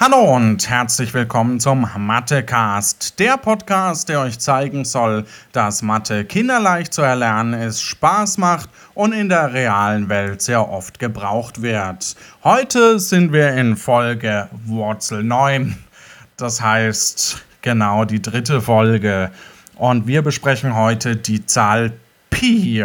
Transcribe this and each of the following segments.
Hallo und herzlich willkommen zum Mathecast, der Podcast, der euch zeigen soll, dass Mathe kinderleicht zu erlernen ist, Spaß macht und in der realen Welt sehr oft gebraucht wird. Heute sind wir in Folge Wurzel 9, das heißt genau die dritte Folge und wir besprechen heute die Zahl Pi.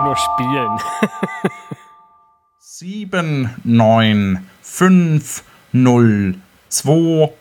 nur spielen. 7, 9, 5, 0, 2,